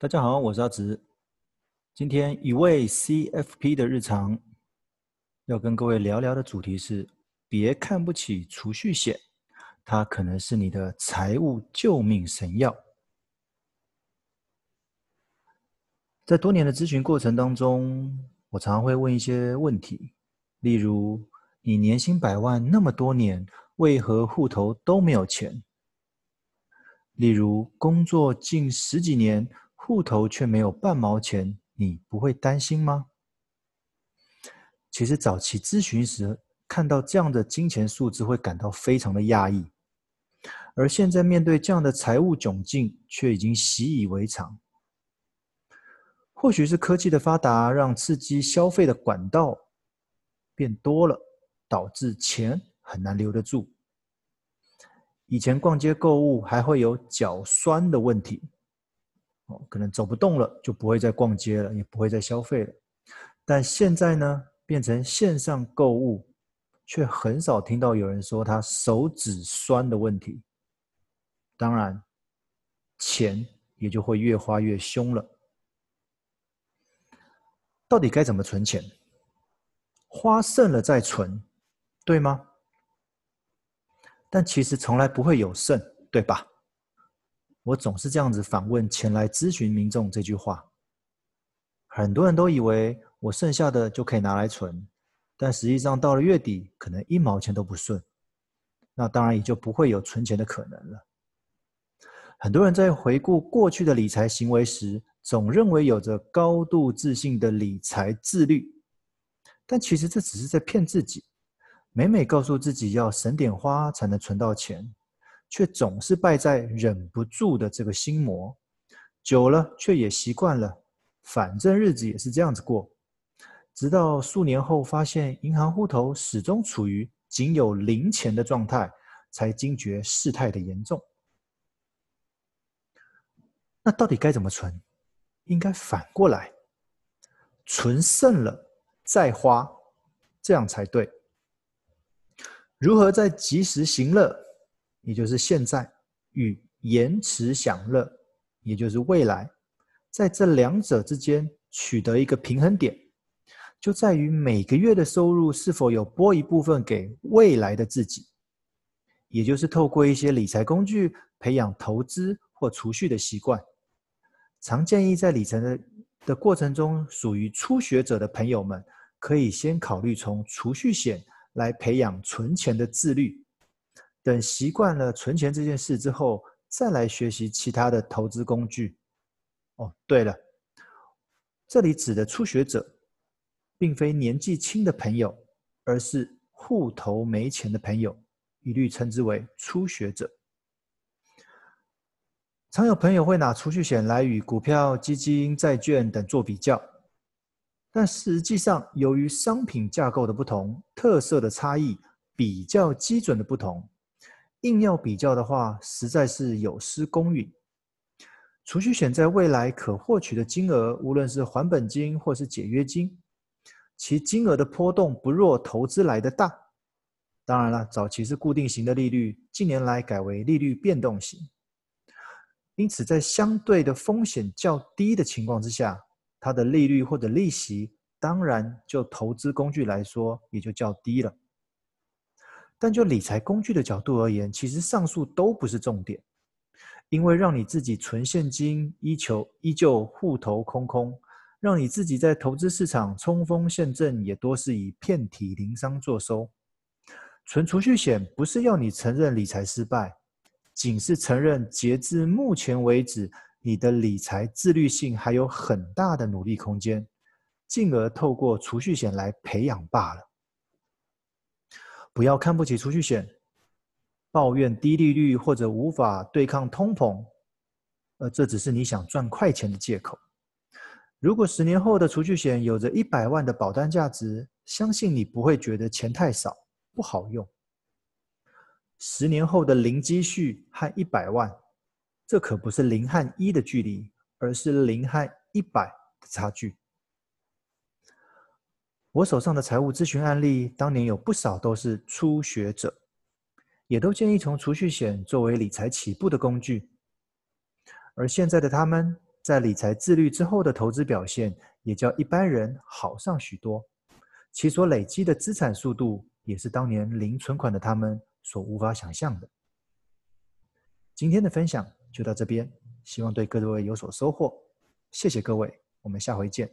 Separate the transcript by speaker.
Speaker 1: 大家好，我是阿直。今天一位 CFP 的日常，要跟各位聊聊的主题是：别看不起储蓄险，它可能是你的财务救命神药。在多年的咨询过程当中，我常常会问一些问题，例如：你年薪百万那么多年，为何户头都没有钱？例如，工作近十几年。户头却没有半毛钱，你不会担心吗？其实早期咨询时看到这样的金钱数字，会感到非常的压抑，而现在面对这样的财务窘境，却已经习以为常。或许是科技的发达，让刺激消费的管道变多了，导致钱很难留得住。以前逛街购物还会有脚酸的问题。可能走不动了，就不会再逛街了，也不会再消费了。但现在呢，变成线上购物，却很少听到有人说他手指酸的问题。当然，钱也就会越花越凶了。到底该怎么存钱？花剩了再存，对吗？但其实从来不会有剩，对吧？我总是这样子反问前来咨询民众这句话，很多人都以为我剩下的就可以拿来存，但实际上到了月底，可能一毛钱都不剩，那当然也就不会有存钱的可能了。很多人在回顾过去的理财行为时，总认为有着高度自信的理财自律，但其实这只是在骗自己，每每告诉自己要省点花才能存到钱。却总是败在忍不住的这个心魔，久了却也习惯了，反正日子也是这样子过。直到数年后发现银行户头始终处于仅有零钱的状态，才惊觉事态的严重。那到底该怎么存？应该反过来，存剩了再花，这样才对。如何在及时行乐？也就是现在与延迟享乐，也就是未来，在这两者之间取得一个平衡点，就在于每个月的收入是否有拨一部分给未来的自己，也就是透过一些理财工具培养投资或储蓄的习惯。常建议在理财的的过程中，属于初学者的朋友们，可以先考虑从储蓄险来培养存钱的自律。等习惯了存钱这件事之后，再来学习其他的投资工具。哦，对了，这里指的初学者，并非年纪轻的朋友，而是户头没钱的朋友，一律称之为初学者。常有朋友会拿储蓄险来与股票、基金、债券等做比较，但实际上，由于商品架构的不同、特色的差异、比较基准的不同。硬要比较的话，实在是有失公允。储蓄险在未来可获取的金额，无论是还本金或是解约金，其金额的波动不若投资来的大。当然了，早期是固定型的利率，近年来改为利率变动型。因此，在相对的风险较低的情况之下，它的利率或者利息，当然就投资工具来说，也就较低了。但就理财工具的角度而言，其实上述都不是重点，因为让你自己存现金，依旧依旧户头空空，让你自己在投资市场冲锋陷阵，也多是以遍体鳞伤作收。存储蓄险不是要你承认理财失败，仅是承认截至目前为止，你的理财自律性还有很大的努力空间，进而透过储蓄险来培养罢了。不要看不起储蓄险，抱怨低利率或者无法对抗通膨，而这只是你想赚快钱的借口。如果十年后的储蓄险有着一百万的保单价值，相信你不会觉得钱太少，不好用。十年后的零积蓄和一百万，这可不是零和一的距离，而是零和一百的差距。我手上的财务咨询案例，当年有不少都是初学者，也都建议从储蓄险作为理财起步的工具。而现在的他们，在理财自律之后的投资表现也较一般人好上许多，其所累积的资产速度也是当年零存款的他们所无法想象的。今天的分享就到这边，希望对各位有所收获。谢谢各位，我们下回见。